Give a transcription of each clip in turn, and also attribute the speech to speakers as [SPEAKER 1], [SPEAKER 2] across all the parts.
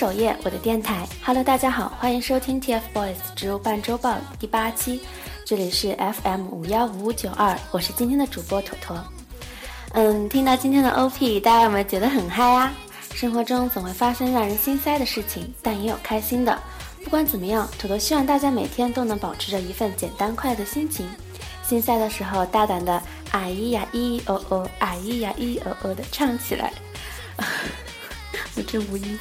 [SPEAKER 1] 首页，我的电台。Hello，大家好，欢迎收听 TFBOYS 植物半周报第八期，这里是 FM 五幺五五九二，我是今天的主播坨坨。嗯，听到今天的 OP，大家有没有觉得很嗨啊？生活中总会发生让人心塞的事情，但也有开心的。不管怎么样，坨坨希望大家每天都能保持着一份简单快乐的心情。心塞的时候，大胆的啊咿呀咿哦哦，啊咿呀咿哦哦的唱起来。我真无语。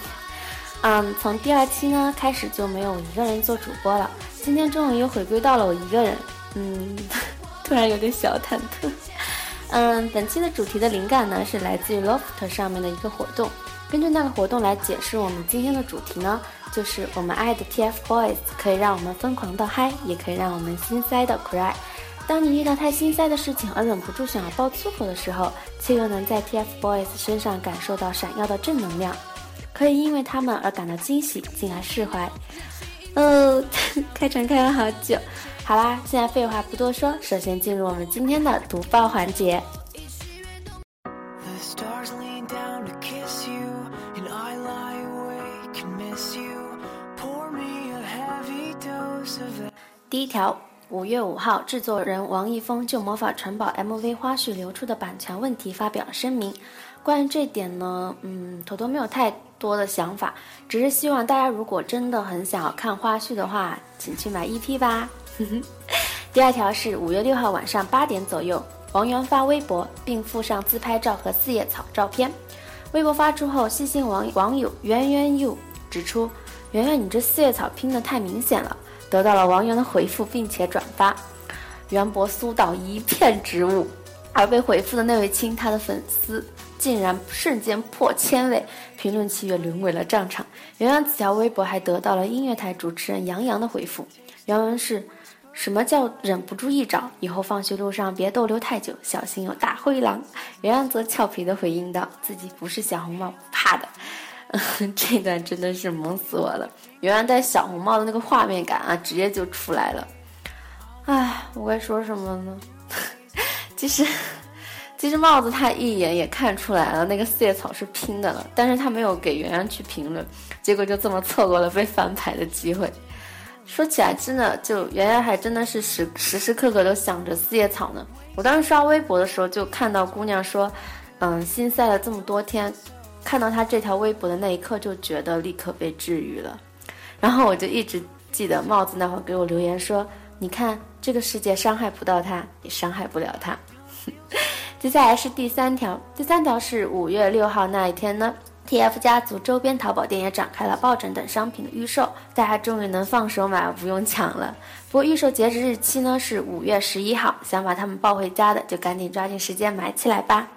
[SPEAKER 1] 嗯，从第二期呢开始就没有一个人做主播了。今天终于又回归到了我一个人，嗯，突然有点小忐忑。嗯，本期的主题的灵感呢是来自于 Loft 上面的一个活动。根据那个活动来解释，我们今天的主题呢就是我们爱的 TFBOYS 可以让我们疯狂到嗨，也可以让我们心塞的 cry。当你遇到太心塞的事情而忍不住想要爆粗口的时候，却又能在 TFBOYS 身上感受到闪耀的正能量。可以因为他们而感到惊喜，进而释怀。哦，开场开了好久，好啦，现在废话不多说，首先进入我们今天的读报环节。第一条，五月五号，制作人王一峰就《魔法城堡》MV 花絮流出的版权问题发表了声明。关于这点呢，嗯，坨坨没有太多的想法，只是希望大家如果真的很想要看花絮的话，请去买 EP 吧。第二条是五月六号晚上八点左右，王源发微博并附上自拍照和四叶草照片。微博发出后，细心网网友圆圆 you 指出：“圆圆，你这四叶草拼的太明显了。”得到了王源的回复，并且转发，袁博苏到一片植物，而被回复的那位亲，他的粉丝。竟然瞬间破千位，评论区也沦为了战场。原来此条微博还得到了音乐台主持人杨洋的回复，原文是：什么叫忍不住一找？以后放学路上别逗留太久，小心有大灰狼。袁洋则俏皮地回应道：自己不是小红帽，怕的。这段真的是萌死我了，原来戴小红帽的那个画面感啊，直接就出来了。唉，我该说什么呢？其实。其实帽子他一眼也看出来了，那个四叶草是拼的了，但是他没有给圆圆去评论，结果就这么错过了被翻牌的机会。说起来，真的就圆圆还真的是时时时刻刻都想着四叶草呢。我当时刷微博的时候就看到姑娘说，嗯，心塞了这么多天，看到他这条微博的那一刻就觉得立刻被治愈了。然后我就一直记得帽子那会儿给我留言说，你看这个世界伤害不到他，也伤害不了他。接下来是第三条，第三条是五月六号那一天呢，TF 家族周边淘宝店也展开了抱枕等商品的预售，大家终于能放手买，不用抢了。不过预售截止日期呢是五月十一号，想把它们抱回家的就赶紧抓紧时间买起来吧。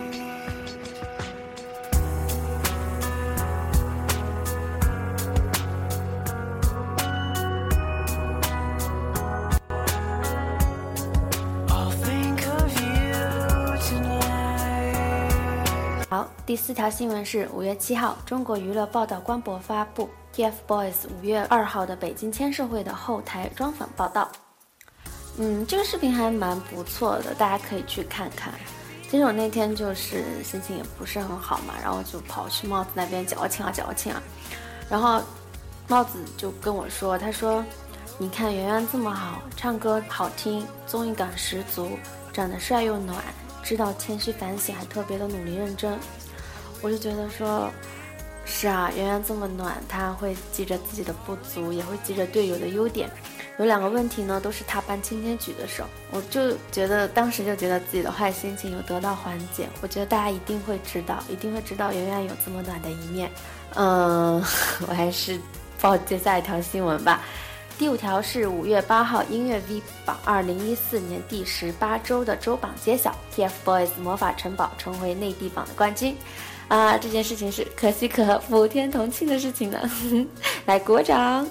[SPEAKER 1] 第四条新闻是五月七号，中国娱乐报道官博发布 TFBOYS 五月二号的北京签售会的后台专访报道。嗯，这个视频还蛮不错的，大家可以去看看。其实我那天就是心情也不是很好嘛，然后就跑去帽子那边矫情啊矫情啊。然后帽子就跟我说：“他说，你看圆圆这么好，唱歌好听，综艺感十足，长得帅又暖，知道谦虚反省，还特别的努力认真。”我就觉得说，是啊，圆圆这么暖，他会记着自己的不足，也会记着队友的优点。有两个问题呢，都是他帮青天举的手。我就觉得当时就觉得自己的坏心情有得到缓解。我觉得大家一定会知道，一定会知道圆圆有这么暖的一面。嗯，我还是报接下一条新闻吧。第五条是五月八号音乐 V 榜二零一四年第十八周的周榜揭晓，TFBOYS 魔法城堡成为内地榜的冠军。啊，这件事情是可喜可贺、普天同庆的事情呢，来鼓掌。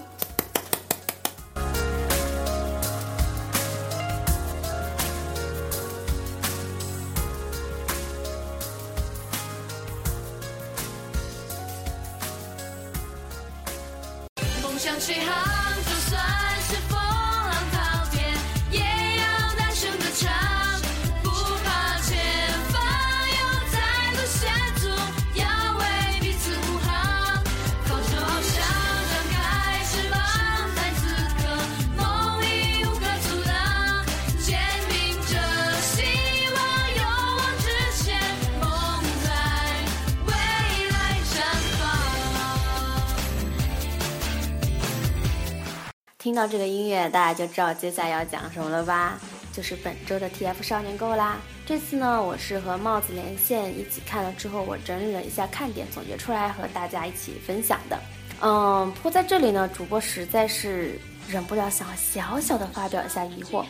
[SPEAKER 1] 听到这个音乐，大家就知道接下来要讲什么了吧？就是本周的 TF 少年购啦。这次呢，我是和帽子连线一起看了之后，我整理了一下看点，总结出来和大家一起分享的。嗯，不过在这里呢，主播实在是忍不了，想小小的发表一下疑惑，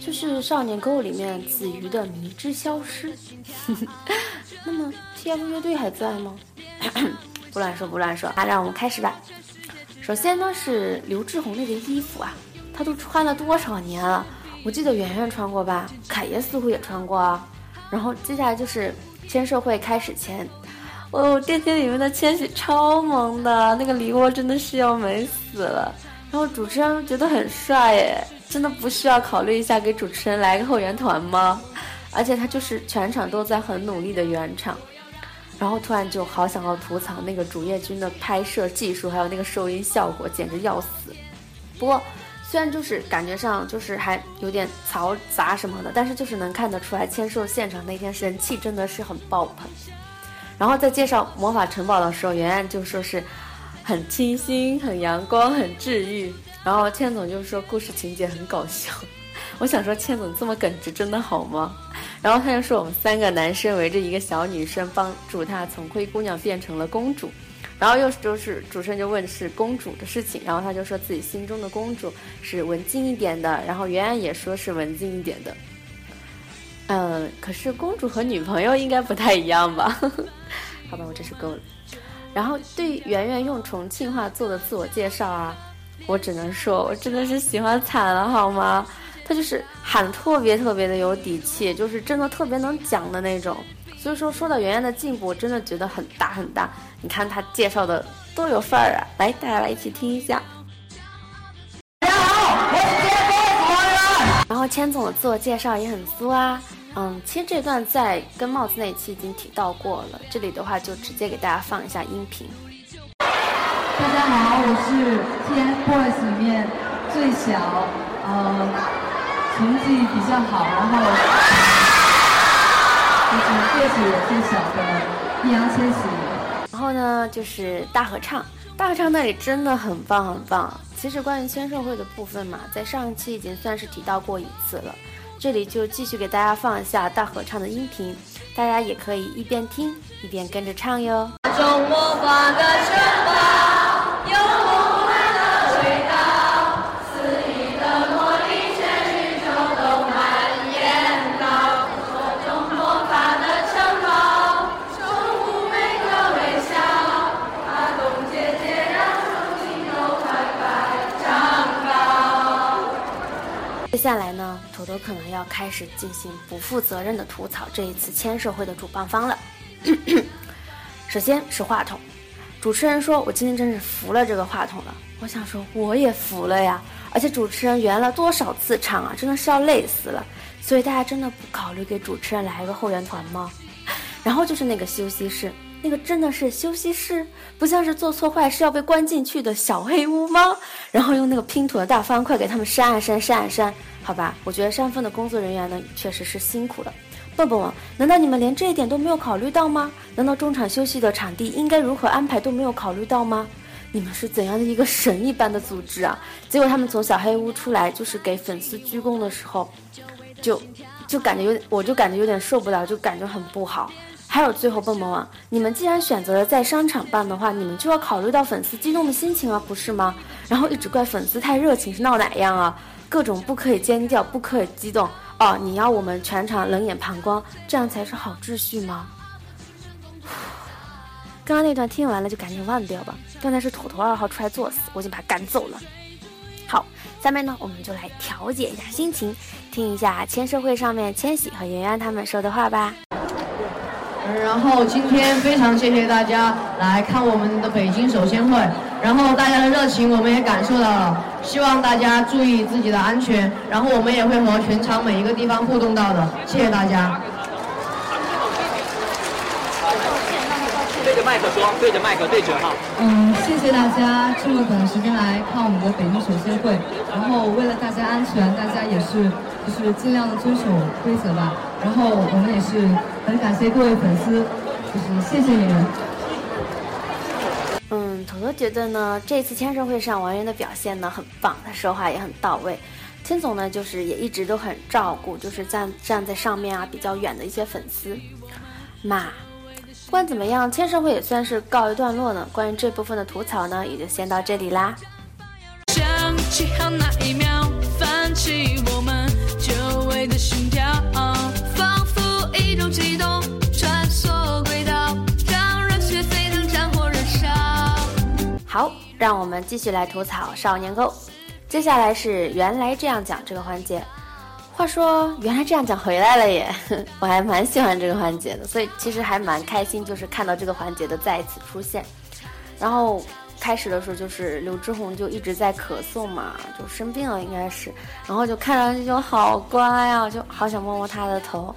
[SPEAKER 1] 就是少年购里面子瑜的迷之消失。那么 TF 乐队还在吗？不乱说，不乱说啊，让我们开始吧。首先呢是刘志宏那件衣服啊，他都穿了多少年了？我记得圆圆穿过吧，凯爷似乎也穿过啊。然后接下来就是签售会开始前，哦，电梯里面的千玺超萌的，那个梨窝真的是要美死了。然后主持人觉得很帅耶，真的不需要考虑一下给主持人来个后援团吗？而且他就是全场都在很努力的圆场。然后突然就好想要吐槽那个主页君的拍摄技术，还有那个收音效果，简直要死。不过虽然就是感觉上就是还有点嘈杂什么的，但是就是能看得出来签售现场那天人气真的是很爆棚。然后在介绍魔法城堡的时候，圆圆就说是很清新、很阳光、很治愈。然后千总就说故事情节很搞笑。我想说倩总这么耿直真的好吗？然后他就说我们三个男生围着一个小女生，帮助她从灰姑娘变成了公主。然后又就是主持人就问是公主的事情，然后他就说自己心中的公主是文静一点的，然后圆圆也说是文静一点的。嗯，可是公主和女朋友应该不太一样吧？好吧，我真是够了。然后对圆圆用重庆话做的自我介绍啊，我只能说我真的是喜欢惨了，好吗？他就是喊特别特别的有底气，就是真的特别能讲的那种。所以说说到圆圆的进步，我真的觉得很大很大。你看他介绍的多有范儿啊！来，大家来一起听一下。
[SPEAKER 2] 大家好，我是千总主持人。
[SPEAKER 1] 然后千总的自我介绍也很酥啊。嗯，其实这段在跟帽子那期已经提到过了，这里的话就直接给大家放一下音频。
[SPEAKER 3] 大家好，我是 TFBOYS 里面最小，呃。成绩比较好，然后就是个子也最小的易烊千玺。
[SPEAKER 1] 然后呢，就是大合唱，大合唱那里真的很棒很棒。其实关于签售会的部分嘛，在上一期已经算是提到过一次了，这里就继续给大家放一下大合唱的音频，大家也可以一边听一边跟着唱哟。接下来呢，土豆可能要开始进行不负责任的吐槽这一次签售会的主办方了。首先是话筒，主持人说：“我今天真是服了这个话筒了。”我想说，我也服了呀。而且主持人圆了多少次场啊，真的是要累死了。所以大家真的不考虑给主持人来一个后援团吗？然后就是那个休息室，那个真的是休息室，不像是做错坏事要被关进去的小黑屋吗？然后用那个拼图的大方块给他们扇啊扇扇啊扇。好吧，我觉得山峰的工作人员呢确实是辛苦了。笨笨王，难道你们连这一点都没有考虑到吗？难道中场休息的场地应该如何安排都没有考虑到吗？你们是怎样的一个神一般的组织啊？结果他们从小黑屋出来，就是给粉丝鞠躬的时候，就就感觉有点，我就感觉有点受不了，就感觉很不好。还有最后笨笨王，你们既然选择了在商场办的话，你们就要考虑到粉丝激动的心情啊，不是吗？然后一直怪粉丝太热情是闹哪样啊？各种不可以尖叫，不可以激动哦！你要我们全场冷眼旁观，这样才是好秩序吗？刚刚那段听完了就赶紧忘掉吧。刚才是土头二号出来作死，我已经把他赶走了。好，下面呢我们就来调节一下心情，听一下签售会上面千玺和圆圆他们说的话吧。
[SPEAKER 2] 然后今天非常谢谢大家来看我们的北京首先会，然后大家的热情我们也感受到了，希望大家注意自己的安全，然后我们也会和全场每一个地方互动到的，谢谢大家。
[SPEAKER 4] 对着麦克说，对着麦克对准哈。
[SPEAKER 3] 嗯，谢谢大家这么短的时间来看我们的北京首先会，然后为了大家安全，大家也是就是尽量的遵守规则吧，然后我们也是。很感谢各位粉丝，就是谢谢你们。
[SPEAKER 1] 嗯，头头觉得呢，这次签售会上王源的表现呢很棒，他说话也很到位。千总呢，就是也一直都很照顾，就是站站在上面啊比较远的一些粉丝。嘛，不管怎么样，签售会也算是告一段落呢。关于这部分的吐槽呢，也就先到这里啦。想起好那一秒，泛起我们久违的心跳，好，让我们继续来吐槽《少年 GO》。接下来是原来这样讲这个环节。话说原来这样讲回来了耶，我还蛮喜欢这个环节的，所以其实还蛮开心，就是看到这个环节的再一次出现。然后开始的时候就是刘志宏就一直在咳嗽嘛，就生病了应该是，然后就看上去就好乖呀，就好想摸摸他的头。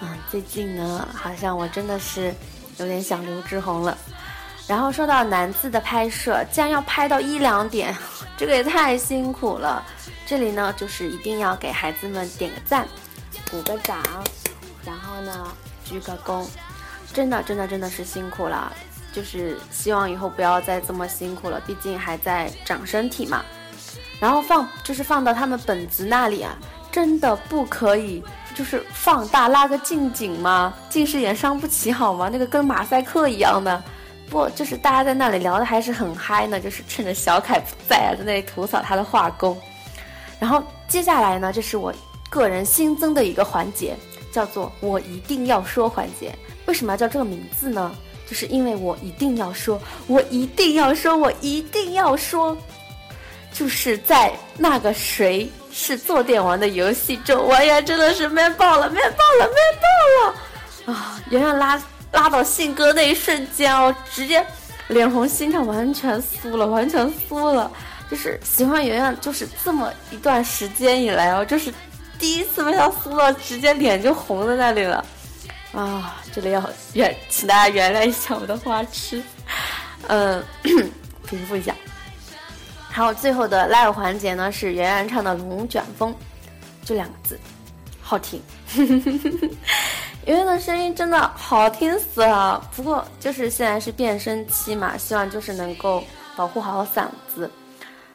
[SPEAKER 1] 嗯，最近呢好像我真的是有点想刘志宏了。然后说到男字的拍摄，竟然要拍到一两点。这个也太辛苦了，这里呢就是一定要给孩子们点个赞，鼓个掌，然后呢鞠个躬，真的真的真的是辛苦了，就是希望以后不要再这么辛苦了，毕竟还在长身体嘛。然后放就是放到他们本子那里啊，真的不可以，就是放大拉个近景吗？近视眼伤不起好吗？那个跟马赛克一样的。不，就是大家在那里聊的还是很嗨呢，就是趁着小凯不在啊，在那里吐槽他的画工。然后接下来呢，这是我个人新增的一个环节，叫做“我一定要说”环节。为什么要叫这个名字呢？就是因为我一定要说，我一定要说，我一定要说，就是在那个谁是坐垫王的游戏中，我也真的是闷爆了，闷爆了，闷爆了啊！圆圆拉。拉到信鸽那一瞬间哦，直接脸红心跳，完全酥了，完全酥了。就是喜欢圆圆，就是这么一段时间以来哦，就是第一次被他酥到，直接脸就红在那里了。啊，这里要原，请大家原谅一下我的花痴，嗯，平复一下。还有最后的 live 环节呢，是圆圆唱的《龙卷风》，就两个字，好听。圆圆的声音真的好听死了，不过就是现在是变声期嘛，希望就是能够保护好嗓子。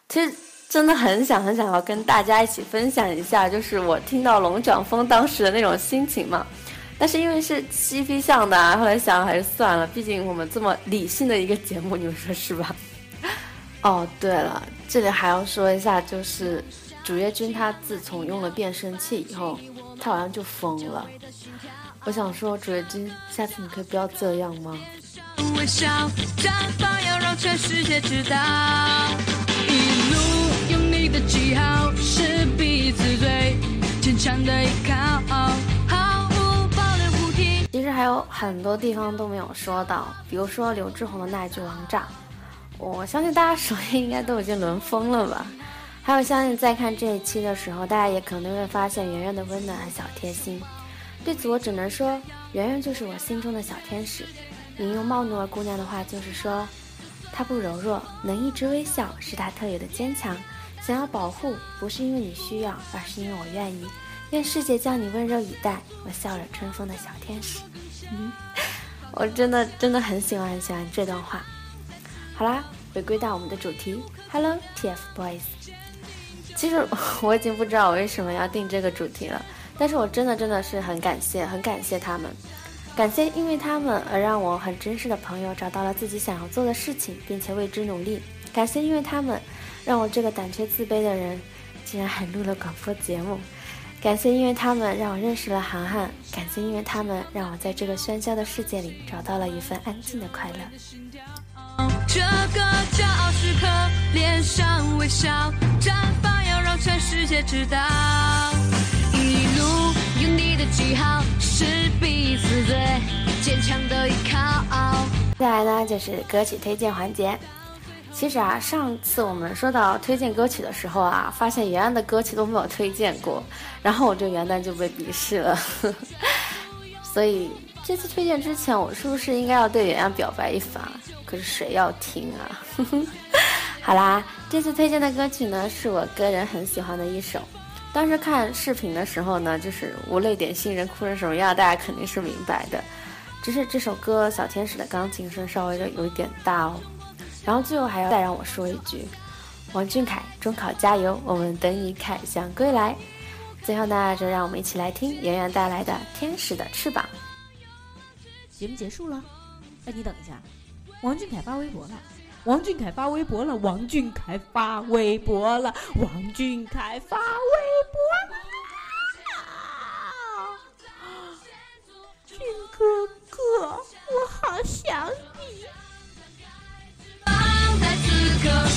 [SPEAKER 1] 其实真的很想很想要跟大家一起分享一下，就是我听到龙卷风当时的那种心情嘛。但是因为是七 P 向的，后来想还是算了，毕竟我们这么理性的一个节目，你们说是吧？哦，对了，这里还要说一下，就是主页君他自从用了变声器以后，他好像就疯了。我想说，主页君，下次你可以不要这样吗？其实还有很多地方都没有说到，比如说刘志宏的那一句“王炸”，我相信大家首页应该都已经轮疯了吧。还有，相信在看这一期的时候，大家也可能会发现圆圆的温暖和小贴心。对此我只能说，圆圆就是我心中的小天使。引用茂努尔姑娘的话，就是说，她不柔弱，能一直微笑，是她特有的坚强。想要保护，不是因为你需要，而是因为我愿意。愿世界将你温柔以待，我笑了春风的小天使。嗯，我真的真的很喜欢很喜欢这段话。好啦，回归到我们的主题，Hello TFBOYS。其实 我已经不知道我为什么要定这个主题了。但是我真的真的是很感谢，很感谢他们，感谢因为他们而让我很真实的朋友找到了自己想要做的事情，并且为之努力。感谢因为他们，让我这个胆怯自卑的人，竟然还录了广播节目。感谢因为他们，让我认识了涵涵。感谢因为他们，让我在这个喧嚣的世界里找到了一份安静的快乐。这个骄傲时刻，脸上微笑，绽放，要让全世界知道。再来呢，就是歌曲推荐环节。其实啊，上次我们说到推荐歌曲的时候啊，发现原案的歌曲都没有推荐过，然后我这元旦就被鄙视了。所以这次推荐之前，我是不是应该要对原案表白一番？可是谁要听啊？好啦，这次推荐的歌曲呢，是我个人很喜欢的一首。当时看视频的时候呢，就是无泪点新人哭成什么样，大家肯定是明白的。只是这首歌小天使的钢琴声稍微的有一点大哦，然后最后还要再让我说一句：王俊凯，中考加油，我们等你凯翔归来。最后呢，就让我们一起来听圆圆带来的《天使的翅膀》。
[SPEAKER 5] 节目结束了，哎，你等一下，王俊凯发微博了，王俊凯发微博了，王俊凯发微博了，王俊凯发微博了，俊哥哥，我好想你。
[SPEAKER 6] 放在此刻。